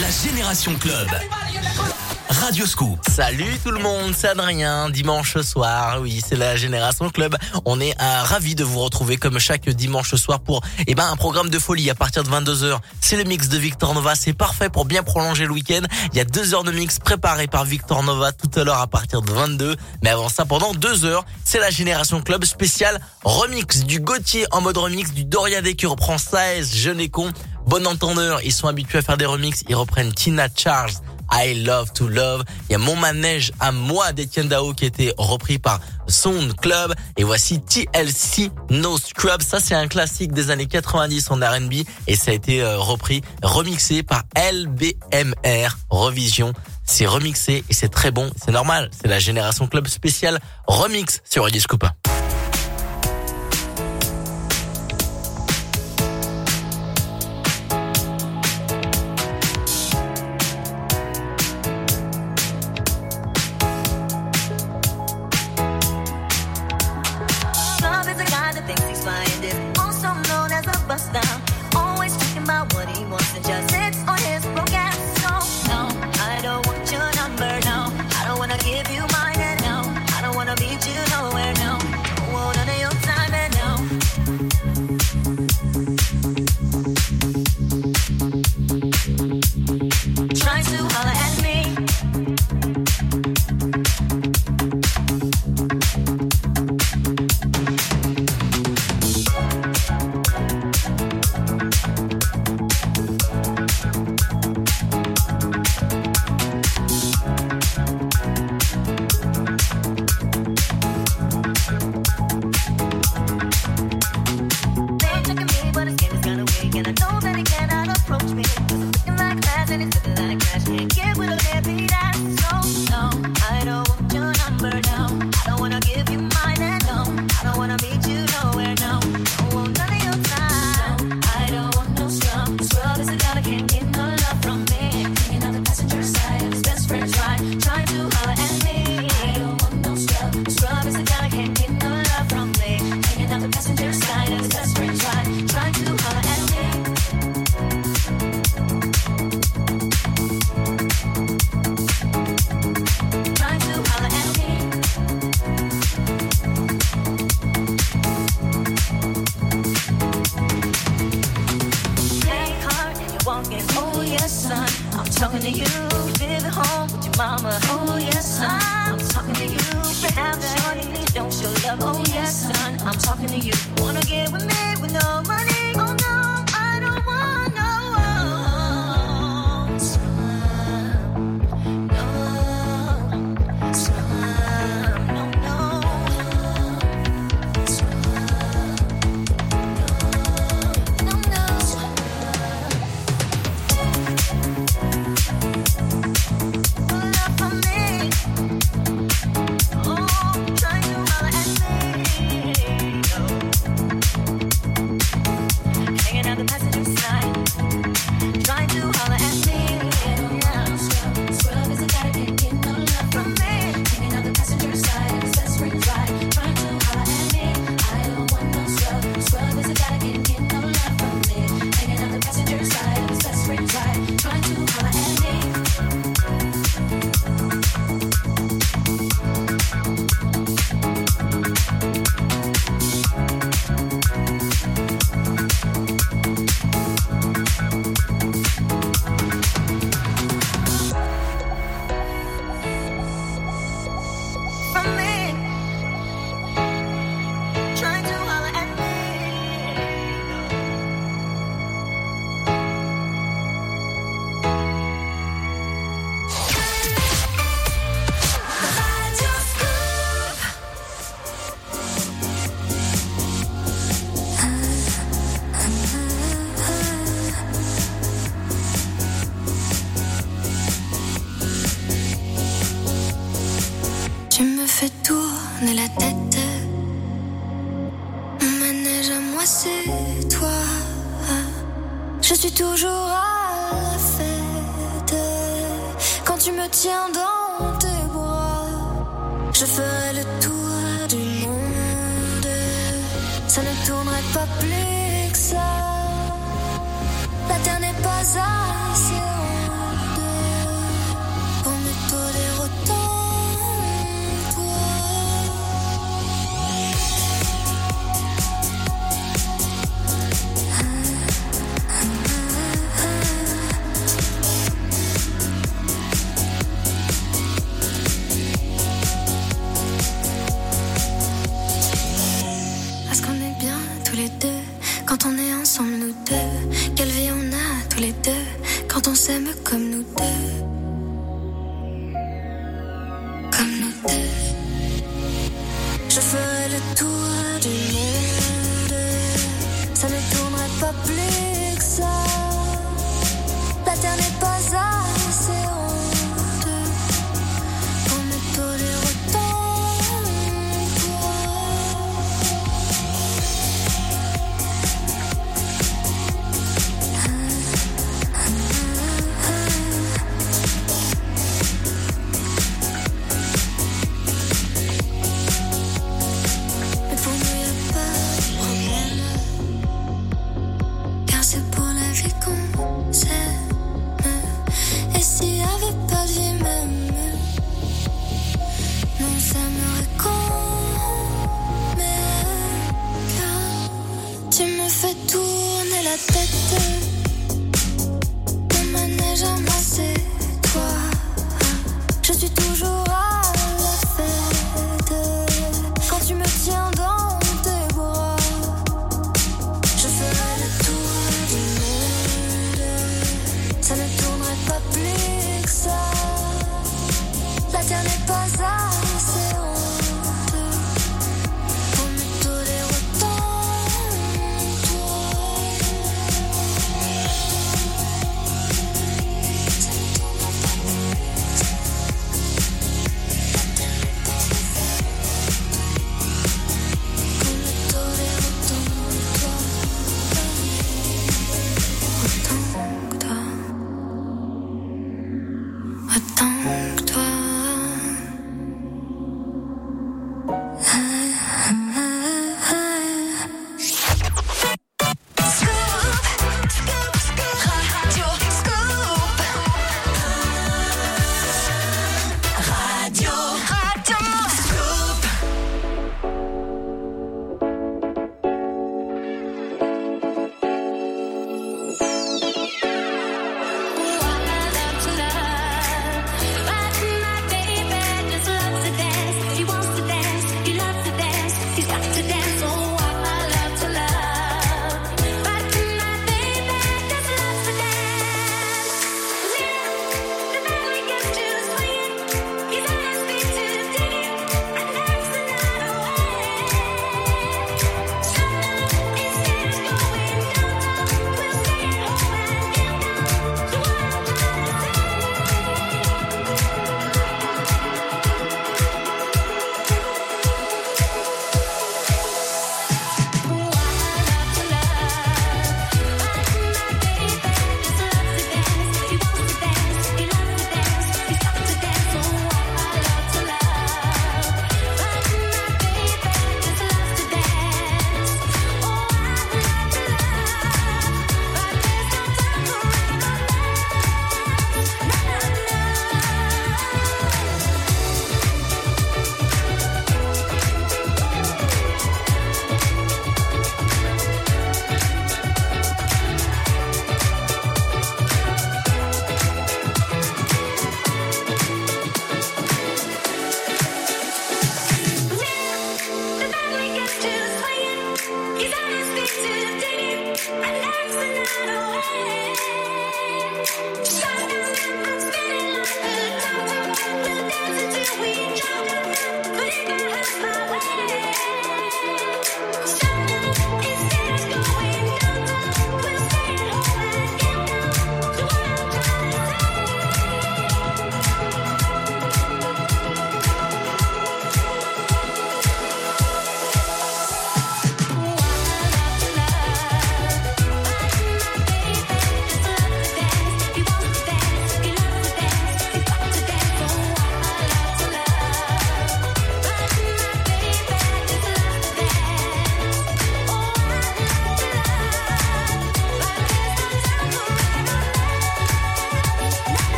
La Génération Club. Radio Scoop. Salut tout le monde, c'est Adrien. Dimanche soir, oui, c'est la Génération Club. On est euh, ravis de vous retrouver comme chaque dimanche soir pour eh ben un programme de folie à partir de 22h. C'est le mix de Victor Nova, c'est parfait pour bien prolonger le week-end. Il y a deux heures de mix préparé par Victor Nova tout à l'heure à partir de 22. Mais avant ça, pendant deux heures, c'est la Génération Club spéciale remix du Gauthier en mode remix du Doriadé qui reprend 16 Jeune et Bon entendeur, ils sont habitués à faire des remixes, ils reprennent Tina Charles. I Love to Love. Il y a Mon Manège à moi d'Etienne Dao qui a été repris par Sound Club. Et voici TLC No Scrub. Ça, c'est un classique des années 90 en R&B et ça a été euh, repris, remixé par LBMR Revision. C'est remixé et c'est très bon. C'est normal. C'est la génération club spéciale remix sur Radio Scoop.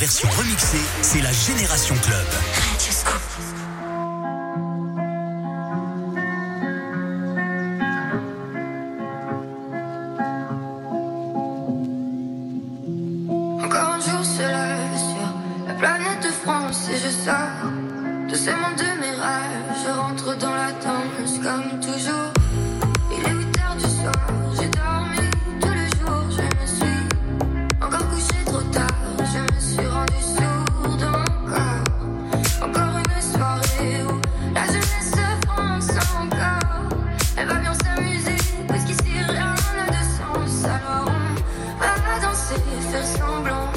Version remixée, c'est la Génération danser, faire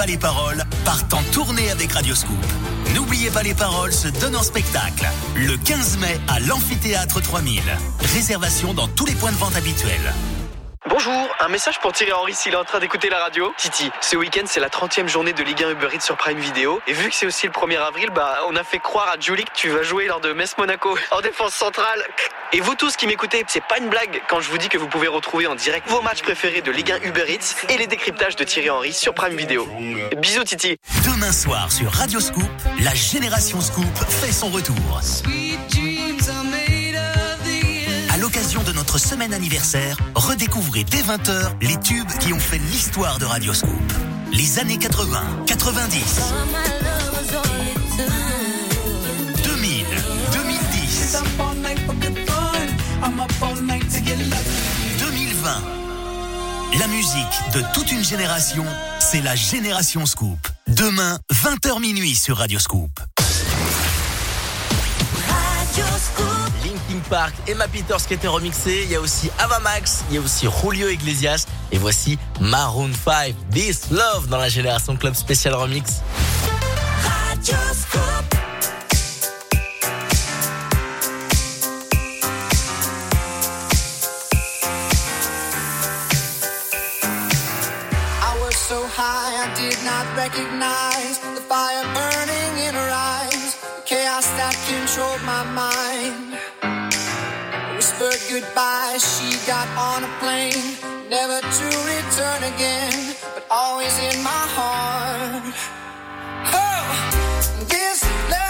pas les paroles partent en tournée avec Radio Scoop. N'oubliez pas les paroles se donne en spectacle le 15 mai à l'Amphithéâtre 3000. Réservation dans tous les points de vente habituels. Un message pour Thierry Henry s'il est en train d'écouter la radio. Titi, ce week-end c'est la 30e journée de Ligue 1 Uber Eats sur Prime Video. Et vu que c'est aussi le 1er avril, bah on a fait croire à Julie que tu vas jouer lors de Metz Monaco en défense centrale. Et vous tous qui m'écoutez, c'est pas une blague quand je vous dis que vous pouvez retrouver en direct vos matchs préférés de Ligue 1 Uber Eats et les décryptages de Thierry Henry sur Prime Video. Bisous Titi. Demain soir sur Radio Scoop, la génération Scoop fait son retour. À notre semaine anniversaire, redécouvrez dès 20h les tubes qui ont fait l'histoire de Radio Scoop. Les années 80, 90, 2000, 2010, 2020. La musique de toute une génération, c'est la génération Scoop. Demain, 20h minuit sur Radio Scoop. Linkin Park, Emma Peters qui était remixé. Il y a aussi Ava Max, il y a aussi Julio Iglesias. Et voici Maroon 5, This Love dans la Génération Club Spécial Remix. I was so high, I did not recognize the fire burning that controlled my mind. I whispered goodbye, she got on a plane, never to return again, but always in my heart. Oh, this love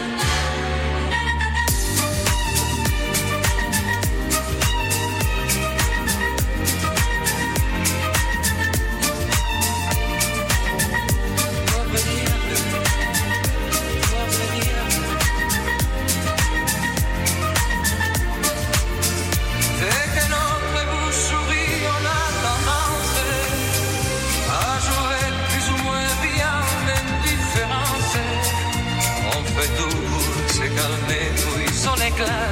glass.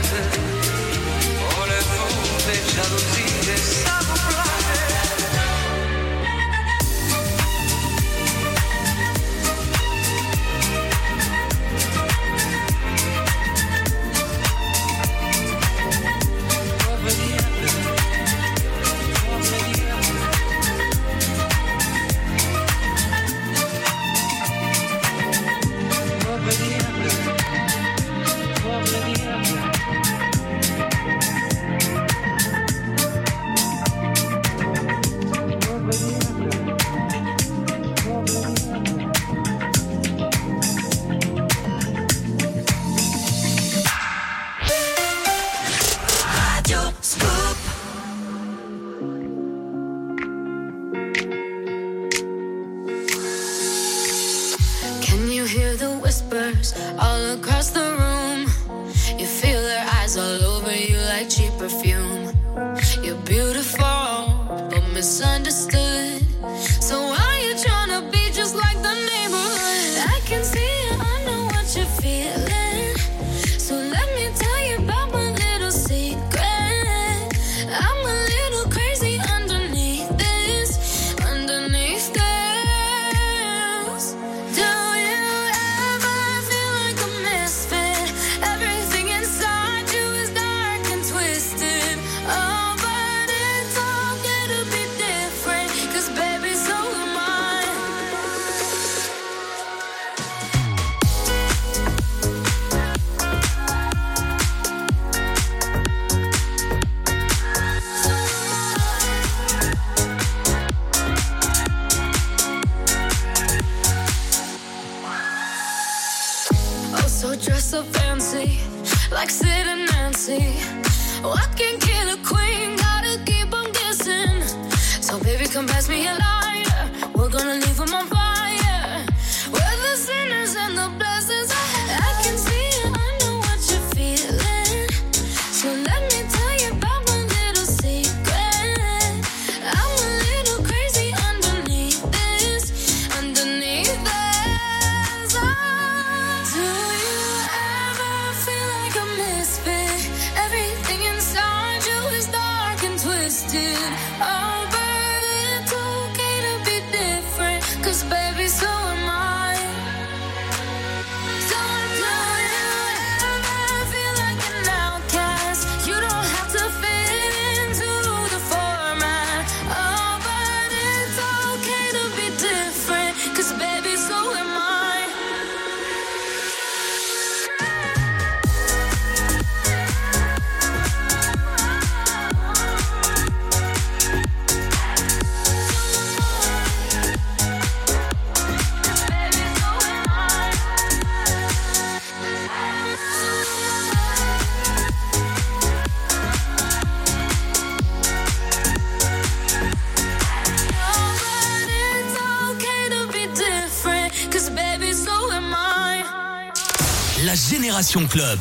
Club.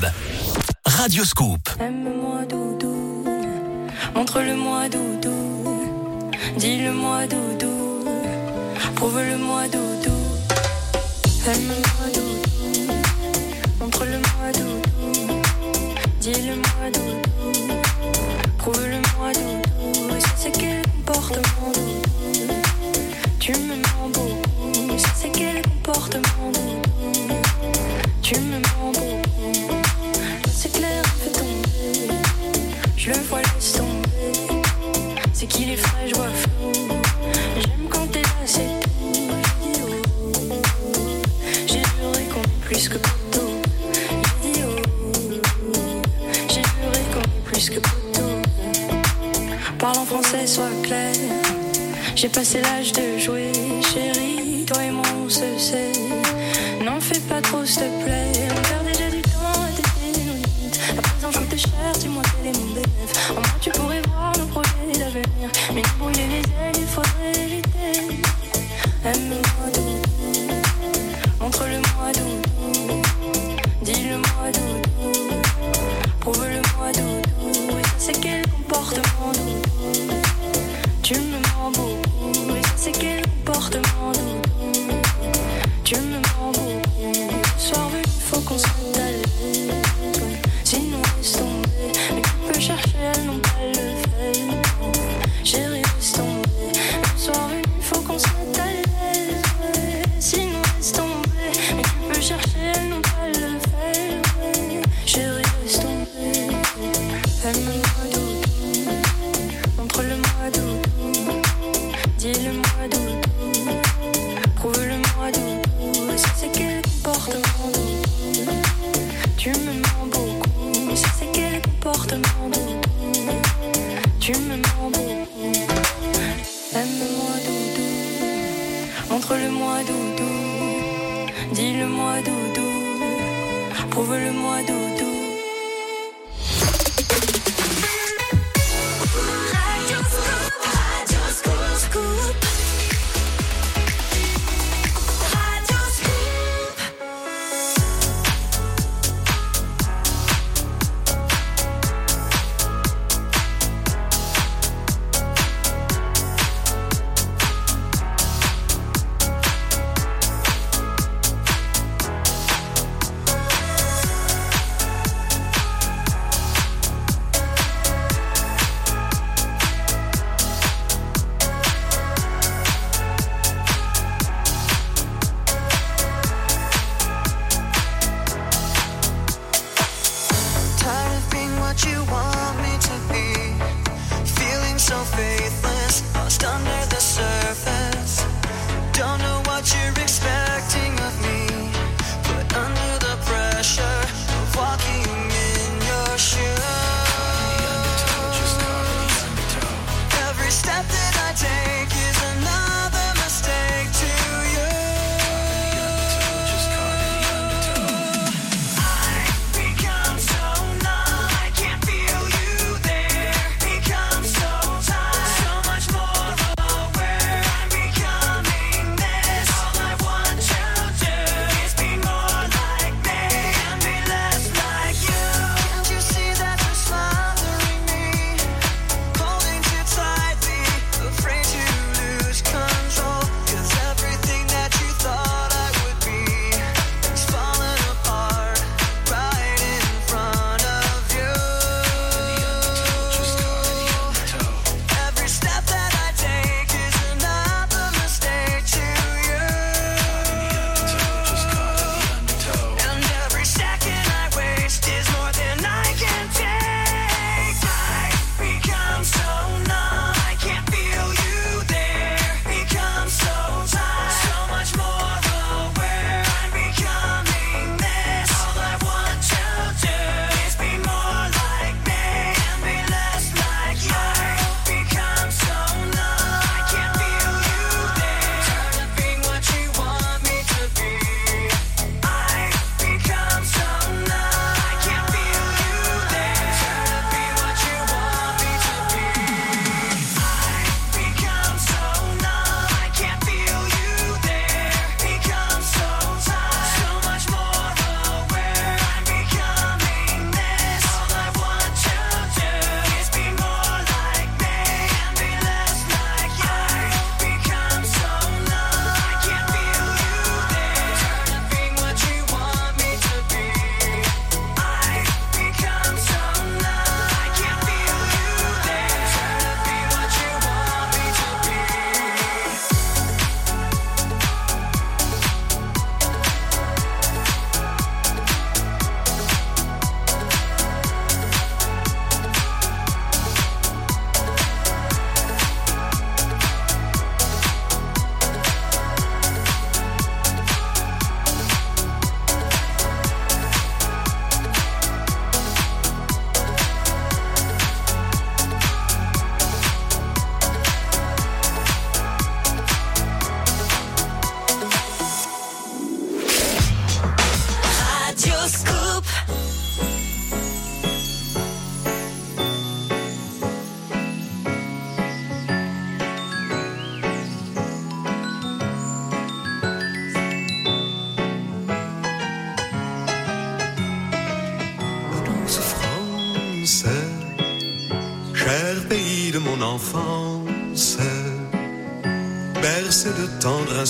Radio Scoop. Aime-moi doudou, montre-le-moi doudou, dis-le-moi doudou, prouve-le-moi doudou. Aime-moi doudou, montre-le-moi doudou, dis-le-moi doudou, prouve-le-moi doudou, c'est quel comportement doudou, tu me mens beaucoup, c'est quel comportement soit clair. J'ai passé l'âge de jouer, chérie, toi et moi on se sait. N'en fais pas trop, s'il te plaît.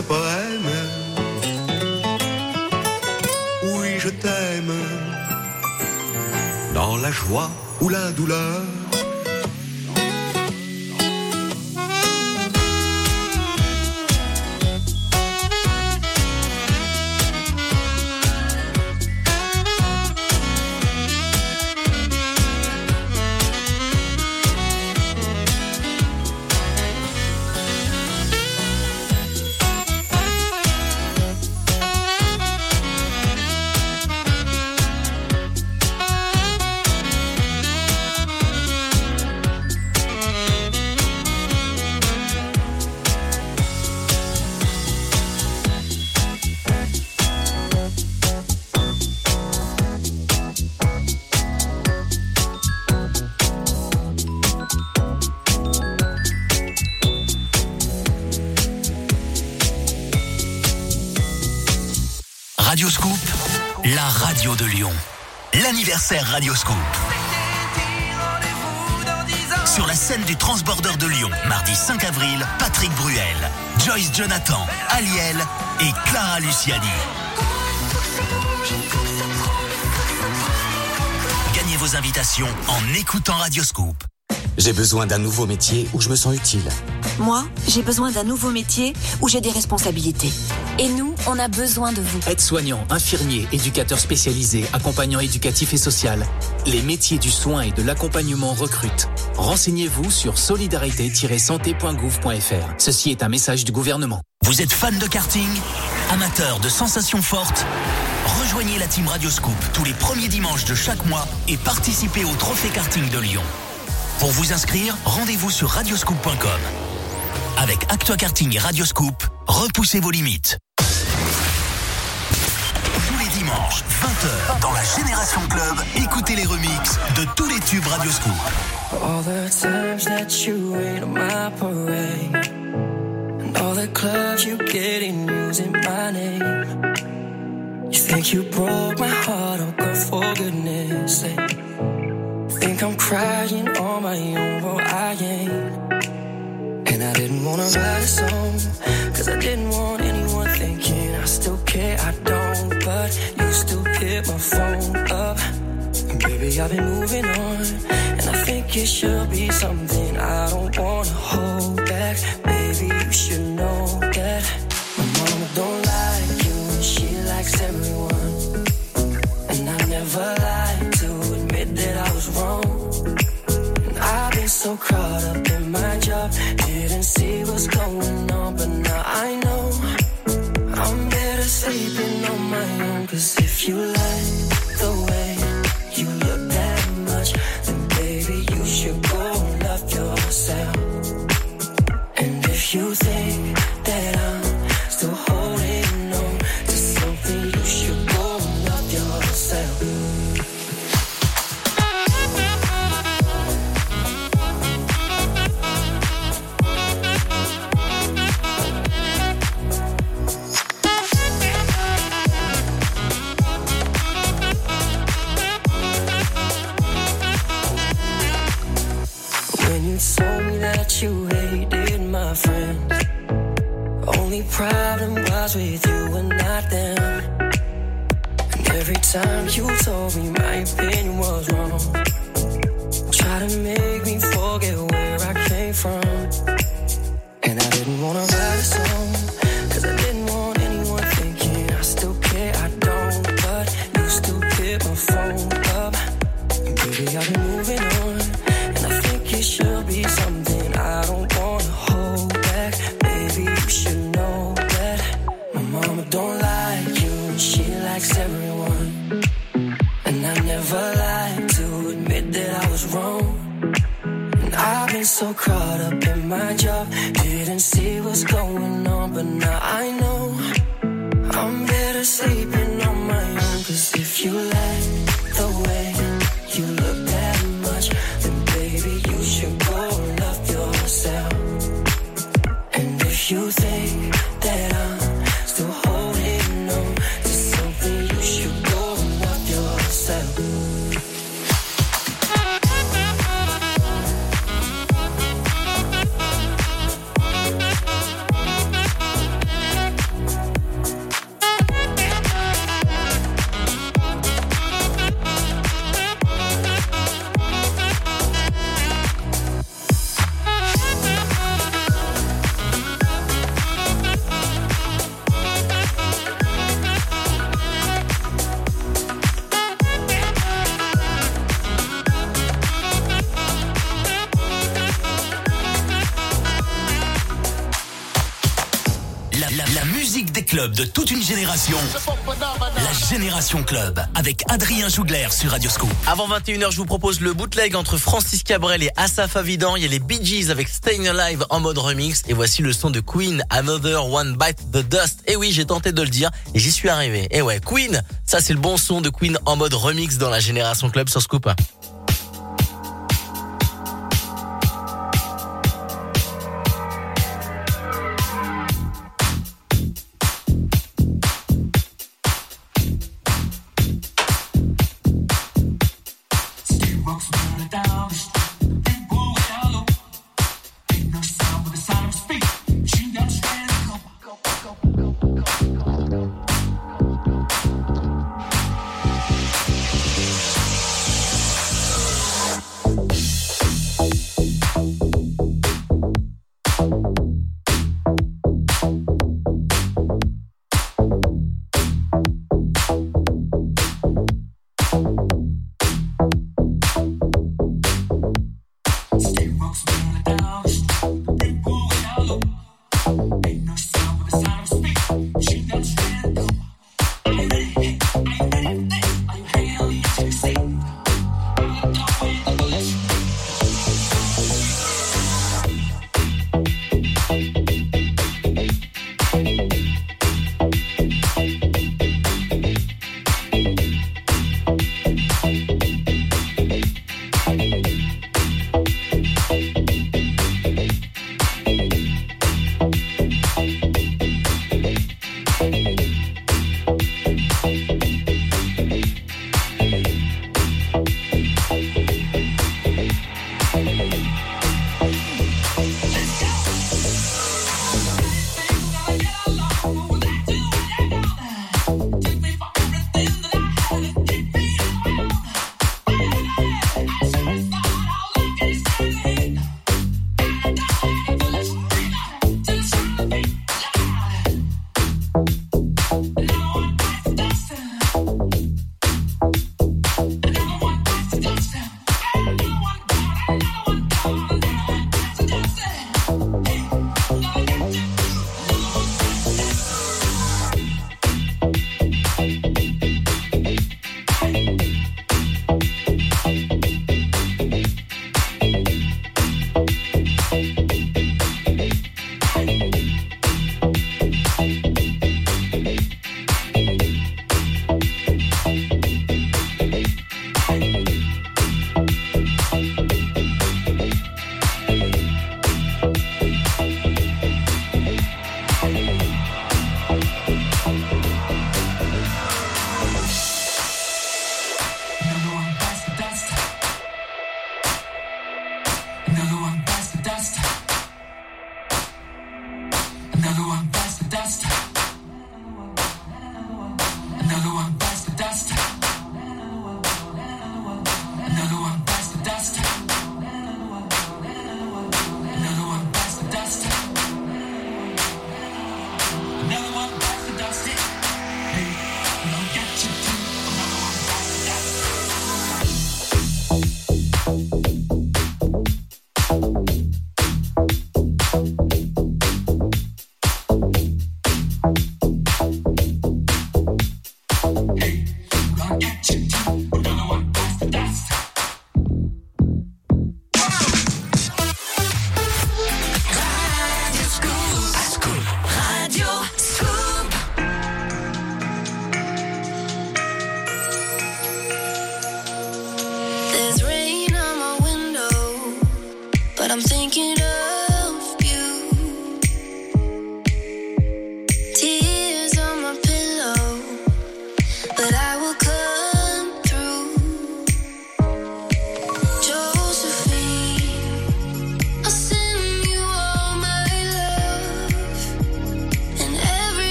Poème. Oui, je t'aime dans la joie ou la douleur. Scoop. Sur la scène du Transborder de Lyon, mardi 5 avril, Patrick Bruel, Joyce Jonathan, Aliel et Clara Luciani. Gagnez vos invitations en écoutant Radio Scoop. J'ai besoin d'un nouveau métier où je me sens utile. Moi, j'ai besoin d'un nouveau métier où j'ai des responsabilités. Et nous, on a besoin de vous. Aide-soignant, infirmier, éducateur spécialisé, accompagnant éducatif et social. Les métiers du soin et de l'accompagnement recrutent. Renseignez-vous sur solidarité-santé.gouv.fr. Ceci est un message du gouvernement. Vous êtes fan de karting? Amateur de sensations fortes? Rejoignez la team Radio Scoop tous les premiers dimanches de chaque mois et participez au Trophée Karting de Lyon. Pour vous inscrire, rendez-vous sur radioscoop.com. Avec Actua Karting et Radio Scoop, repoussez vos limites. Les dimanches, 20h, dans la Génération Club, écoutez les remixes de tous les tubes Radio Scoop. All the times that you rain on my parade And all the clubs you get in using my name You think you broke my heart, oh girl, for goodness sake. Think I'm crying on my own, well I ain't. And I didn't wanna write a song Cause I didn't want anyone thinking I still care, I don't But you still pick my phone up. Baby, I've been moving on And I think it should be something I don't wanna hold back. Baby, you should know that My mama don't like you and she likes everyone. And I never lied to admit that I was wrong. And I've been so caught up in my job Didn't see what's going on But now I know I'm better sleeping you like de toute une génération. La Génération Club. Avec Adrien Jougler sur Radioscoop. Avant 21h, je vous propose le bootleg entre Francis Cabrel et Asaf Avidan. Il y a les Bee Gees avec Staying Alive en mode remix. Et voici le son de Queen, Another One Bite the Dust. Et oui, j'ai tenté de le dire et j'y suis arrivé. Et ouais, Queen, ça c'est le bon son de Queen en mode remix dans la Génération Club sur Scoop. I believe.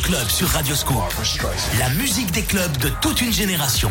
Club sur Radio Radioscope. La musique des clubs de toute une génération.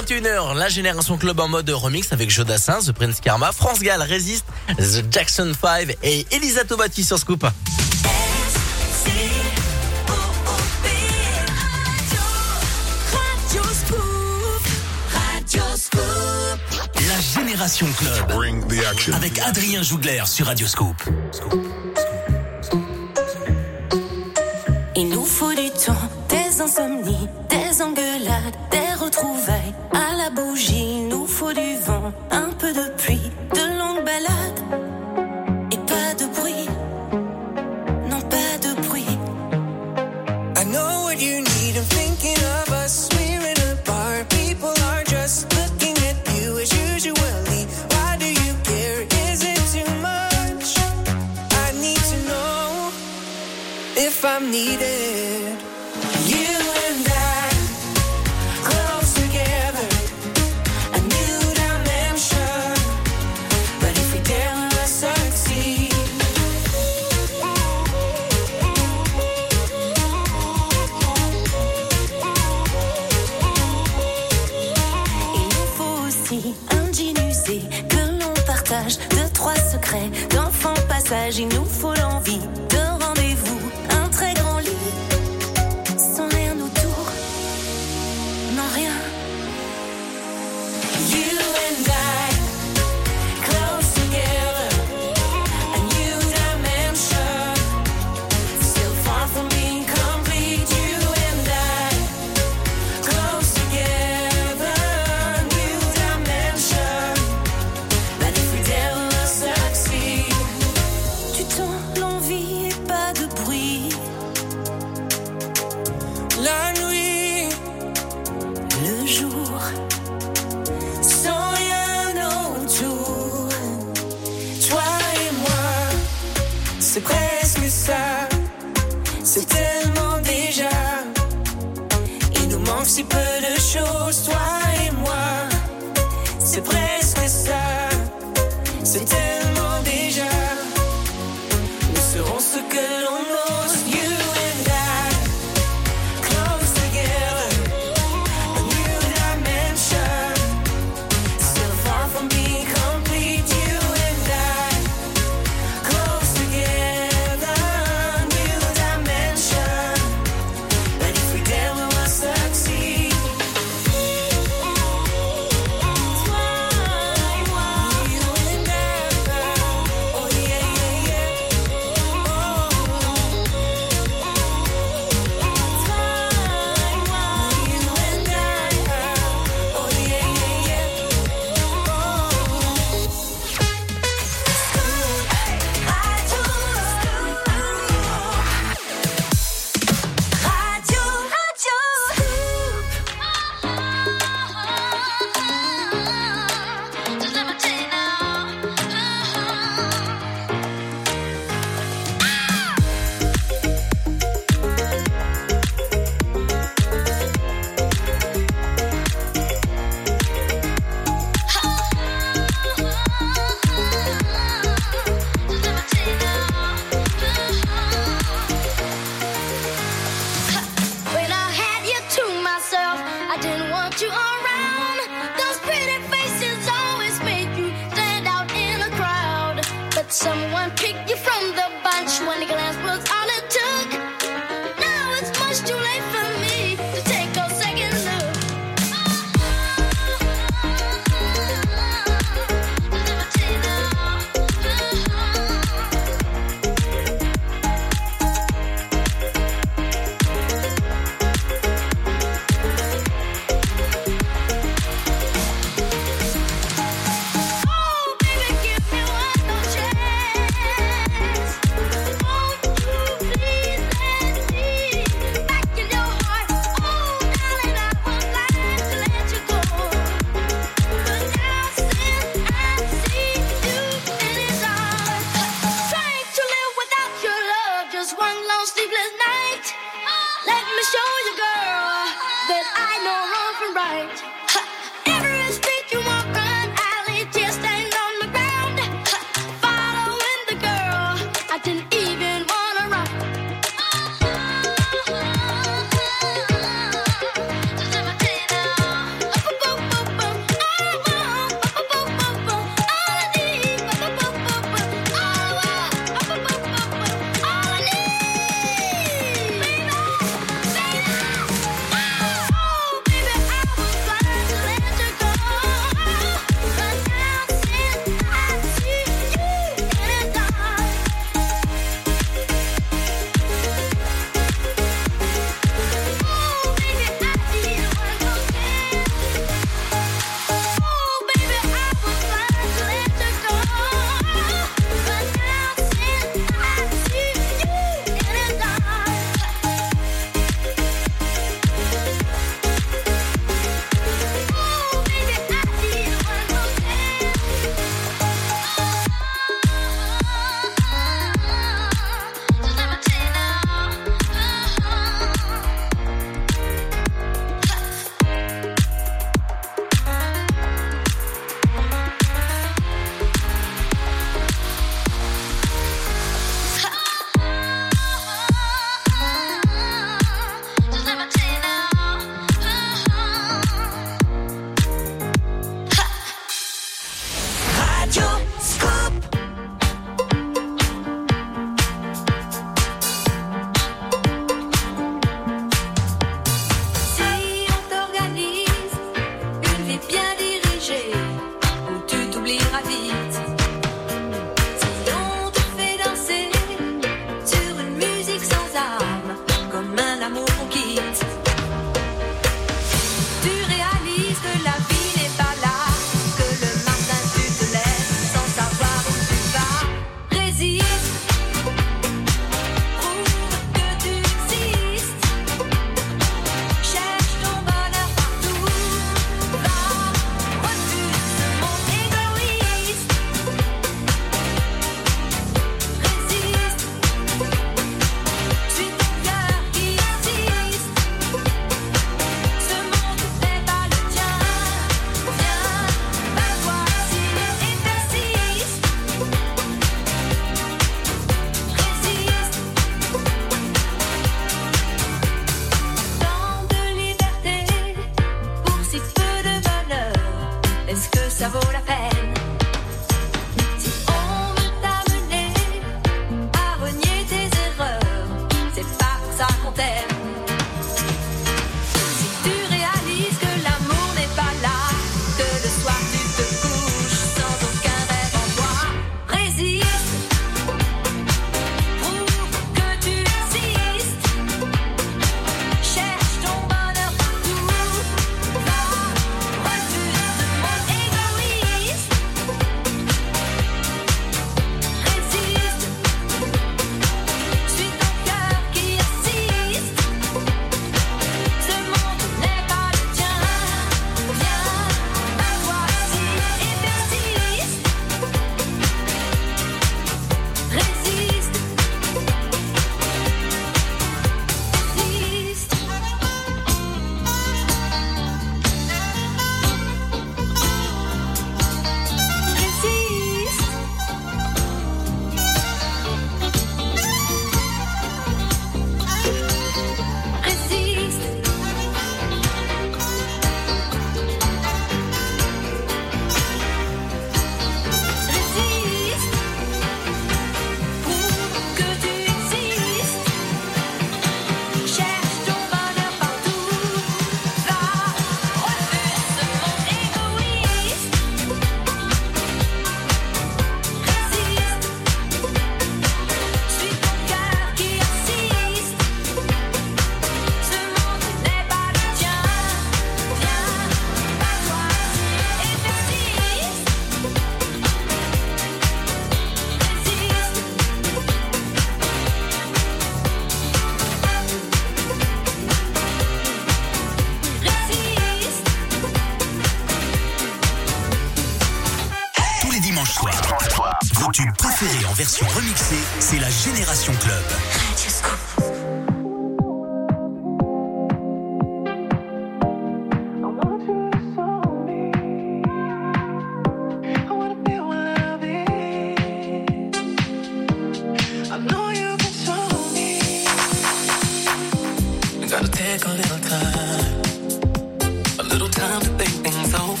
21h, la Génération Club en mode remix avec Jodassin, The Prince Karma, France Gall résiste, The Jackson 5 et Elisa Tobati sur Scoop. La Génération Club avec Adrien Jougler sur Radio Scoop. Scoop. you are right. Est-ce que ça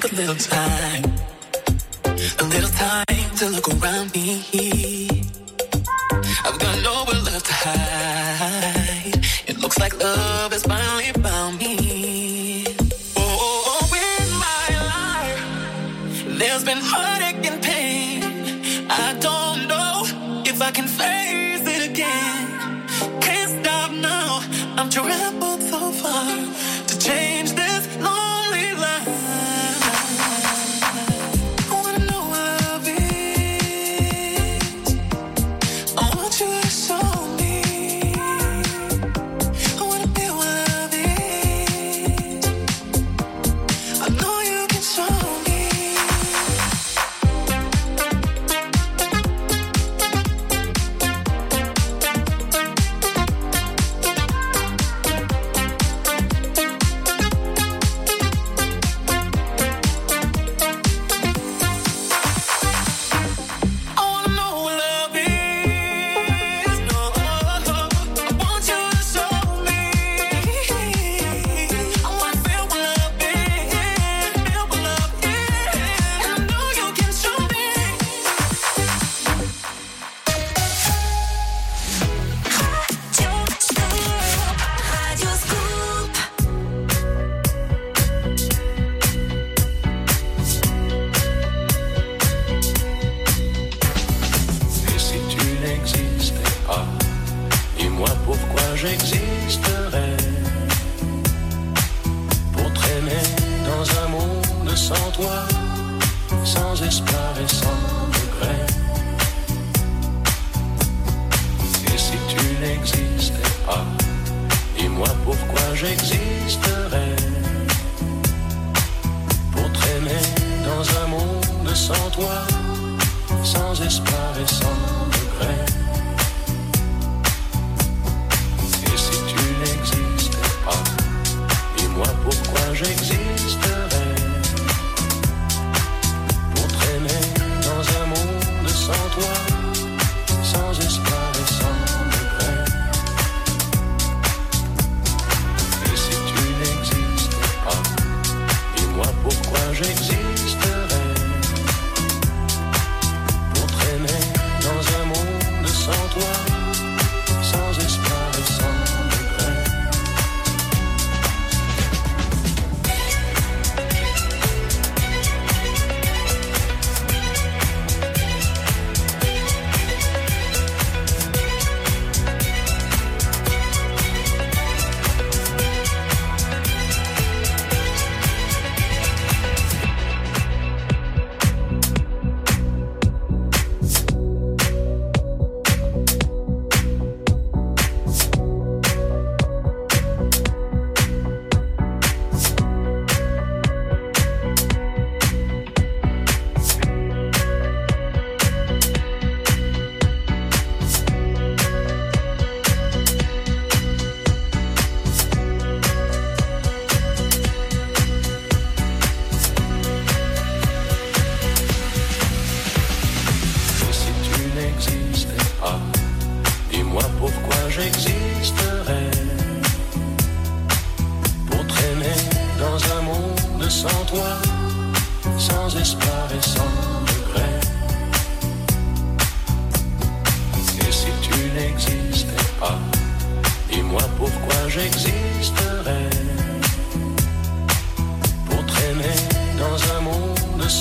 take a little time, a little time to look around me. I've got nowhere left to hide. It looks like love has finally found me. Oh, oh, oh in my life, there's been heartache and pain. I don't know if I can face it again. Can't stop now. I'm traveled so far.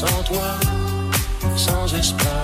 Sans toi, sans espoir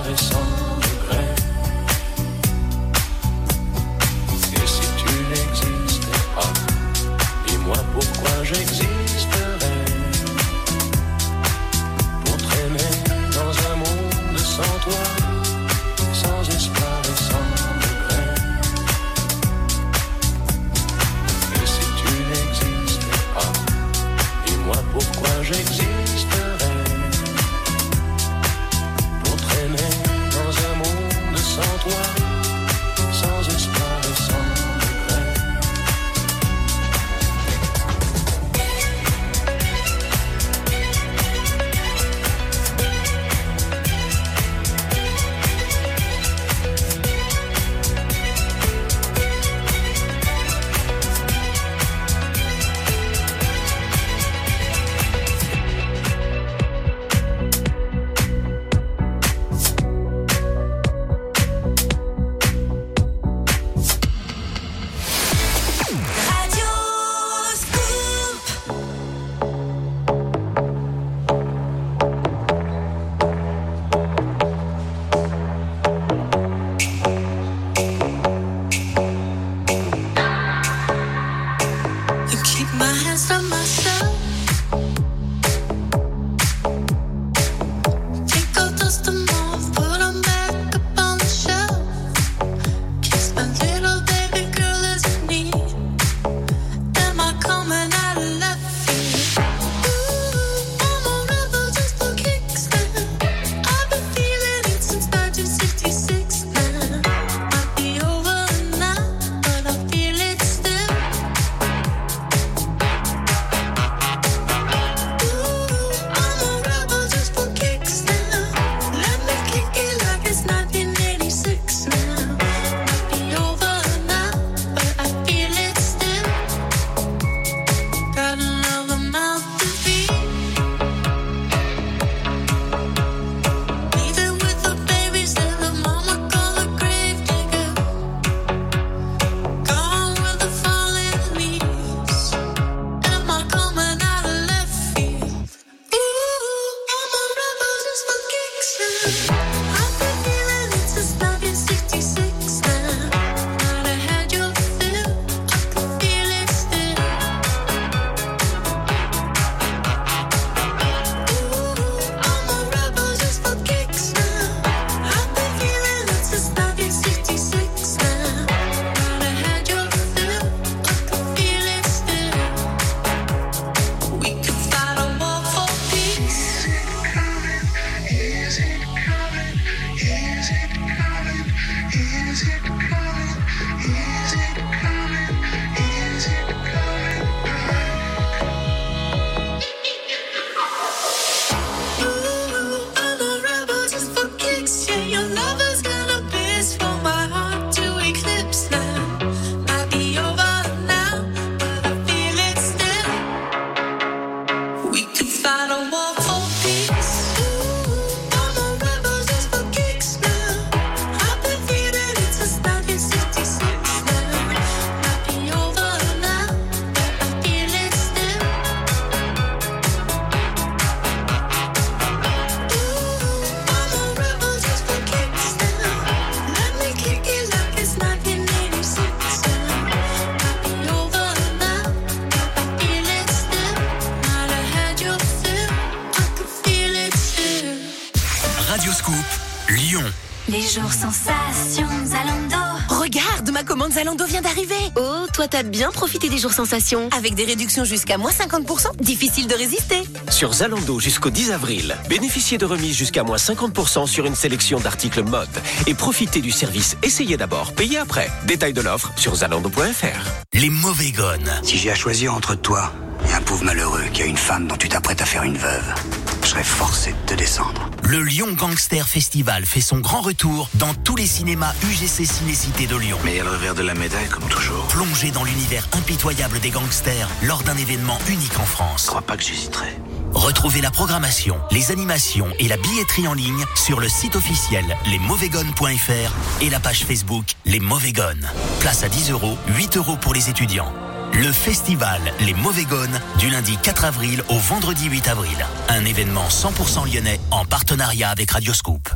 jours sensations, Zalando. Regarde, ma commande Zalando vient d'arriver. Oh, toi t'as bien profité des jours sensations. Avec des réductions jusqu'à moins 50%, difficile de résister. Sur Zalando jusqu'au 10 avril, bénéficiez de remises jusqu'à moins 50% sur une sélection d'articles mode et profitez du service Essayez d'abord, payez après. Détail de l'offre sur zalando.fr. Les mauvais gones. Si j'ai à choisir entre toi et un pauvre malheureux qui a une femme dont tu t'apprêtes à faire une veuve, je serais forcé de te descendre. Le Lyon Gangster Festival fait son grand retour dans tous les cinémas UGC Cinécité de Lyon. Mais il y a le revers de la médaille, comme toujours. Plongez dans l'univers impitoyable des gangsters lors d'un événement unique en France. Je crois pas que j'hésiterai. Retrouvez la programmation, les animations et la billetterie en ligne sur le site officiel lesmauvaisgones.fr et la page Facebook Les Mauvais Gones. Place à 10 euros, 8 euros pour les étudiants le festival Les Mauvais Gones du lundi 4 avril au vendredi 8 avril. Un événement 100% lyonnais en partenariat avec Radioscoop.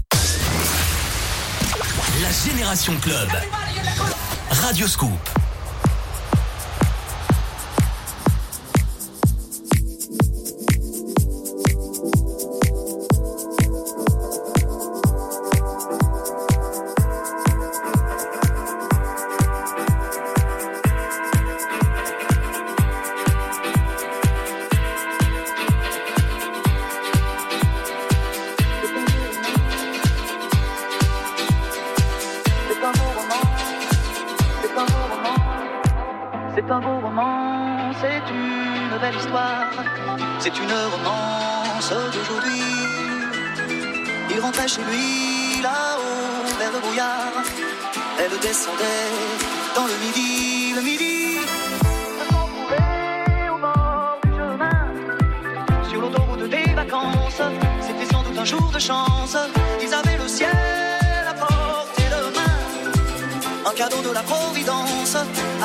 La Génération Club. Radioscoop.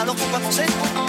alors faut pas penser.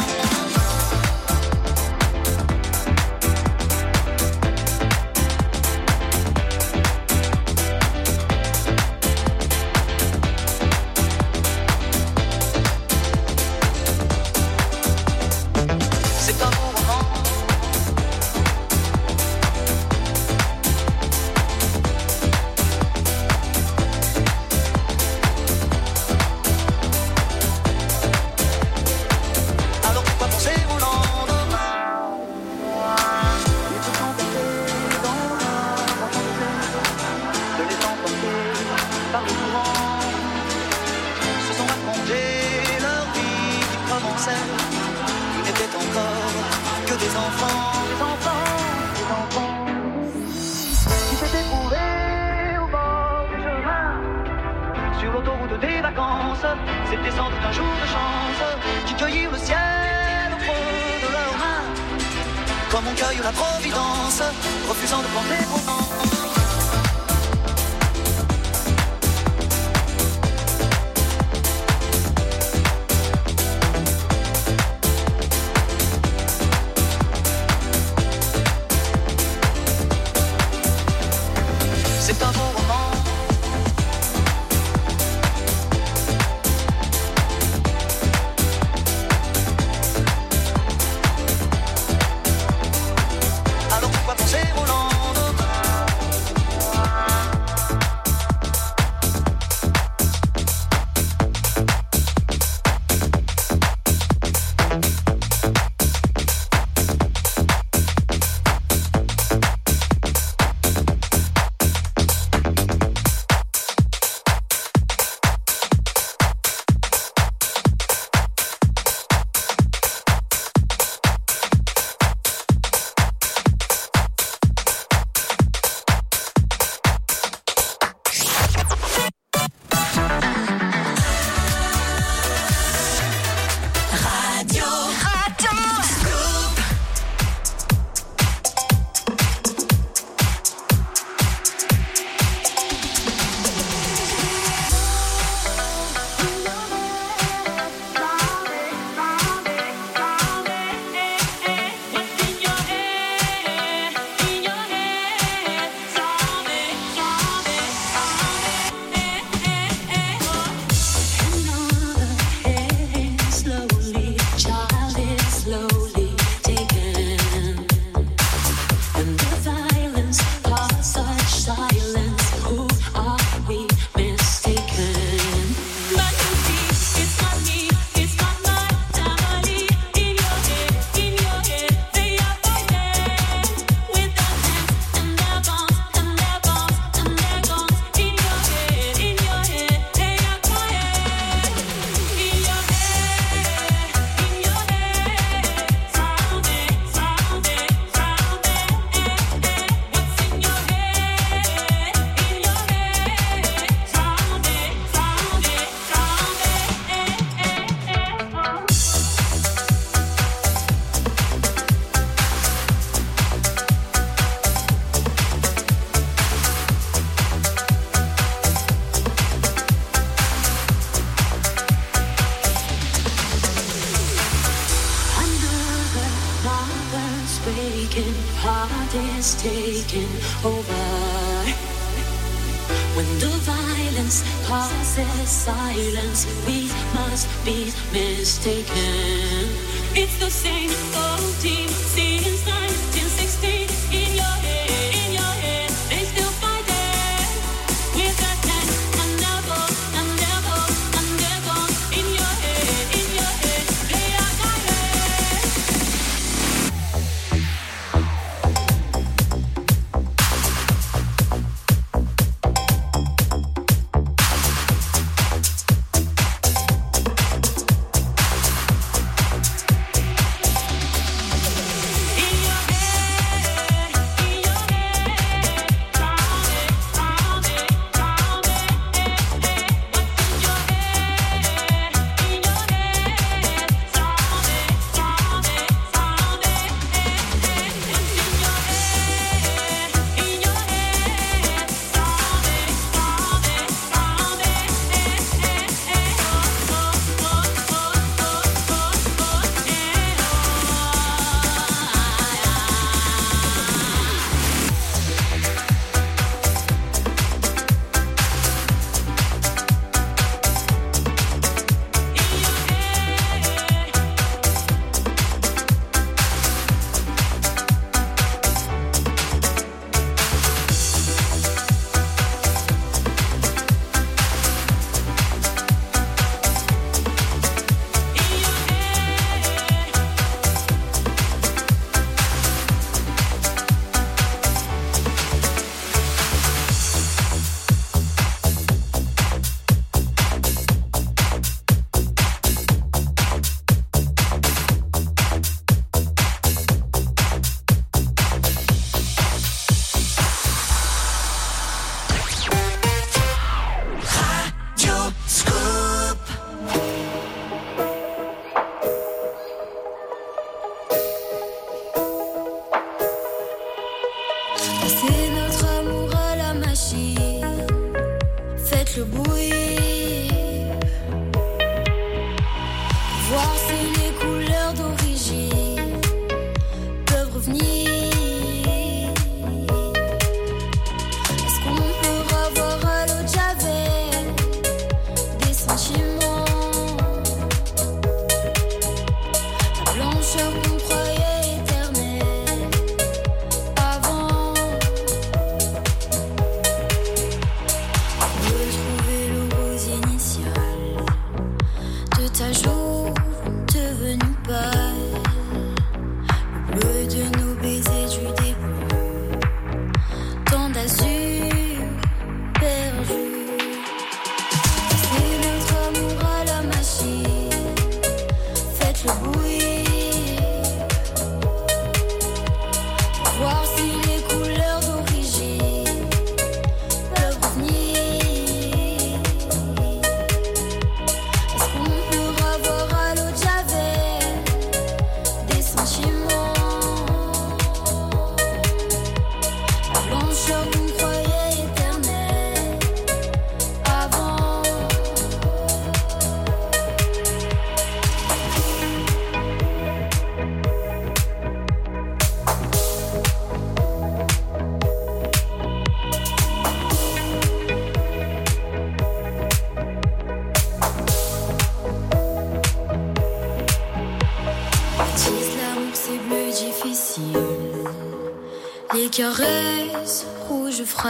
taken.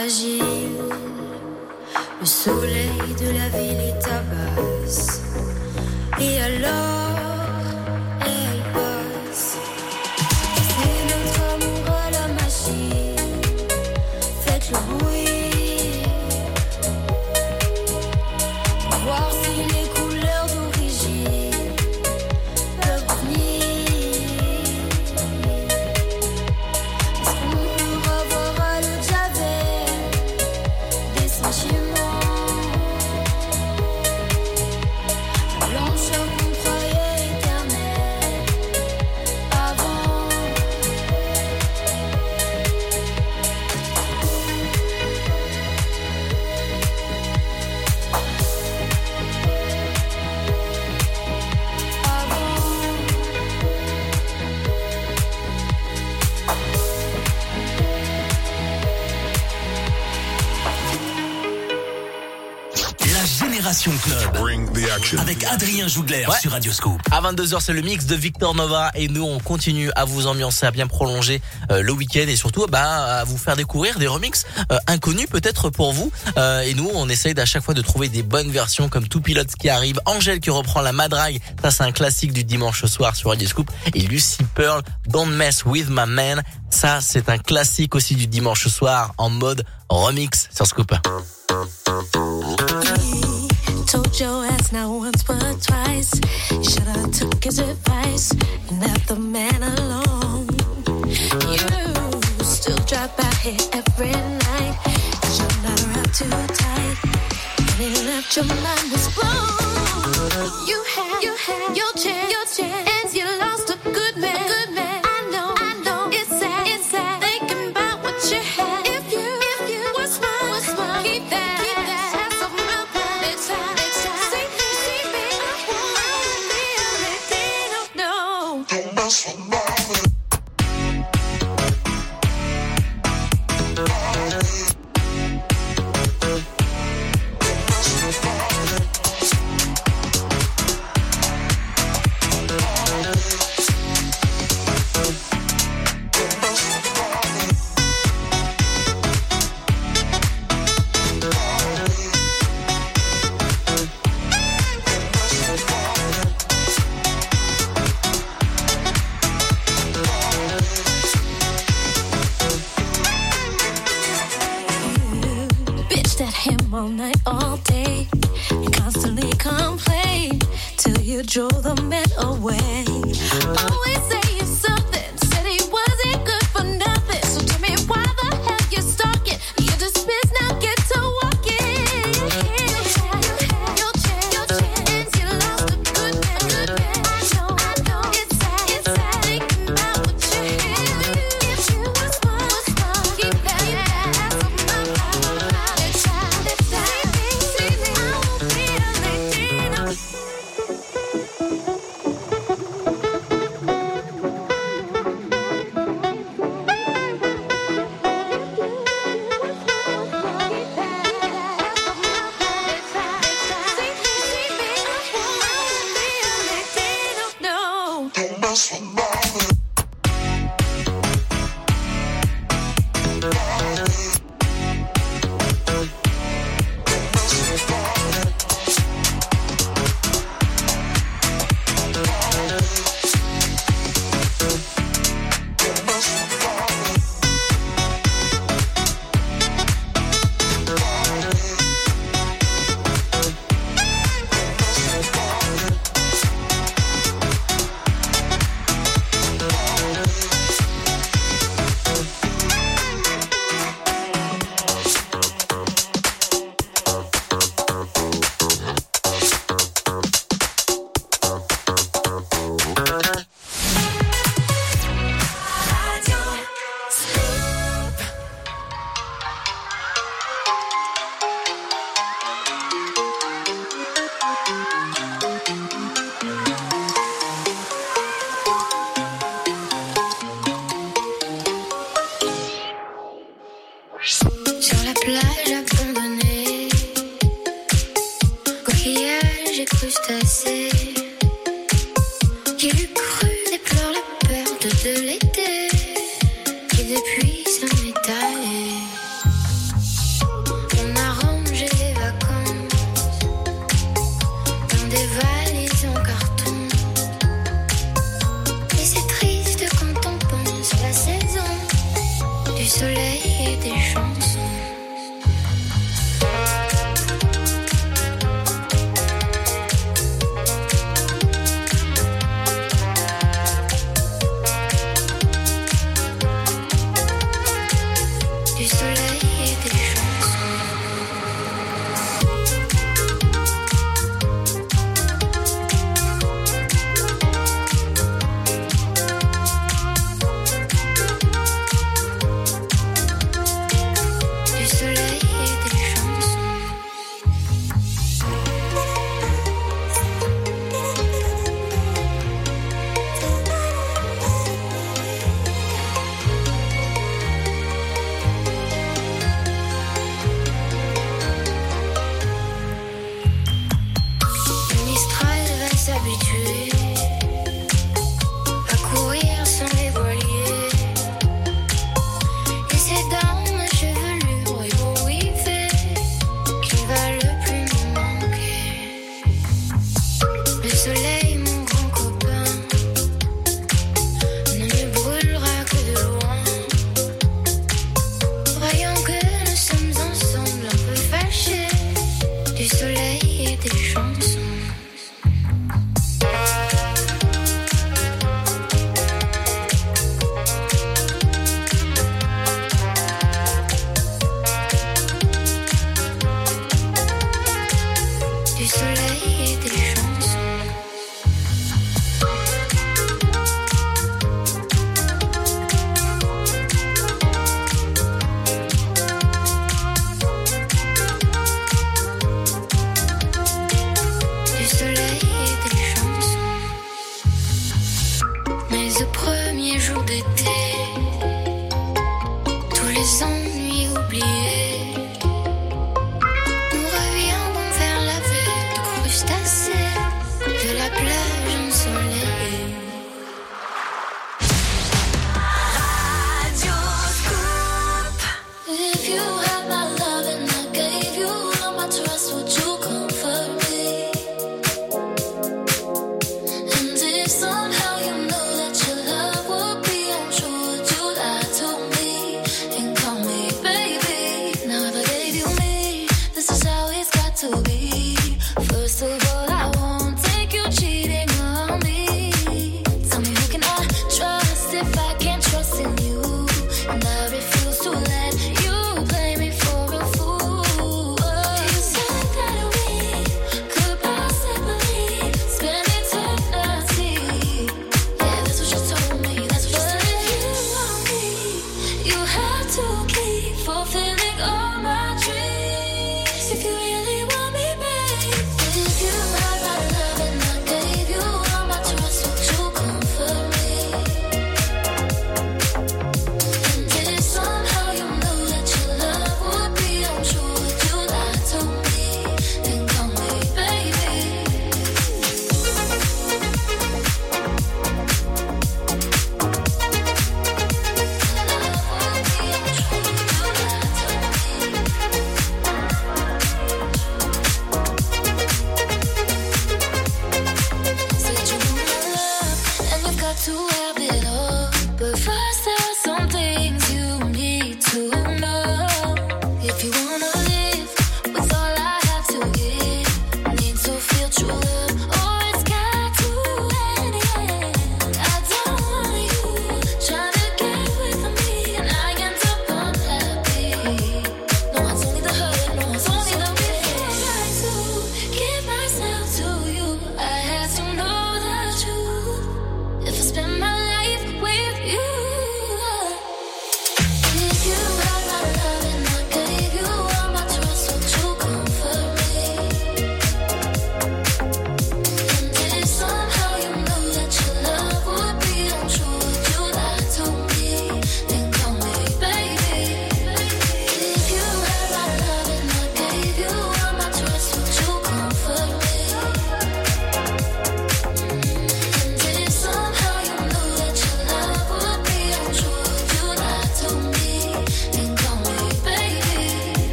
Fragiles. Passion Club. Avec Adrien Jougler Ouais. sur Radioscope. À 22h, c'est le mix de Victor Nova et nous, on continue à vous ambiancer, à bien prolonger euh, le week-end et surtout bah, à vous faire découvrir des remixes euh, inconnus peut-être pour vous. Euh, et nous, on essaye à chaque fois de trouver des bonnes versions comme Tout Pilote qui arrive, Angèle qui reprend la madrague, ça c'est un classique du dimanche soir sur Radio Scoop et Lucy Pearl, Don't Mess With My Man, ça c'est un classique aussi du dimanche soir en mode remix sur Scoop. Your ass not once but twice. You should've took his advice and left the man alone. You still drop out here every night. Cause you're not around too tight. And he left your mind was blown. You had, you had your chance, your chance. And you lost a good man, good man.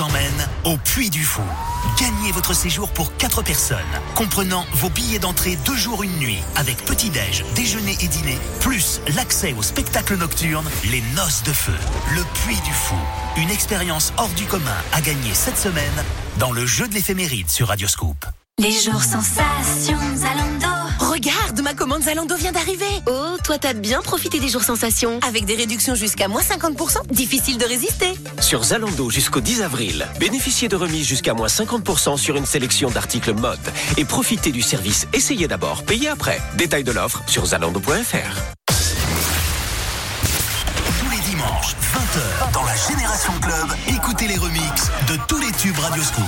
emmène au Puy du Fou. Gagnez votre séjour pour 4 personnes, comprenant vos billets d'entrée deux jours une nuit, avec petit-déj, déjeuner et dîner, plus l'accès au spectacle nocturne Les Noces de Feu. Le Puy du Fou, une expérience hors du commun à gagner cette semaine dans le jeu de l'éphéméride sur Radioscoop. Les jours sensations Zalando vient d'arriver. Oh, toi t'as bien profité des jours sensations. Avec des réductions jusqu'à moins 50%, difficile de résister. Sur Zalando jusqu'au 10 avril, bénéficiez de remises jusqu'à moins 50% sur une sélection d'articles mode. Et profitez du service Essayez d'abord, payez après. Détail de l'offre sur zalando.fr. Tous les dimanches, 20h, dans la Génération Club, écoutez les remixes de tous les tubes Radio Scoop.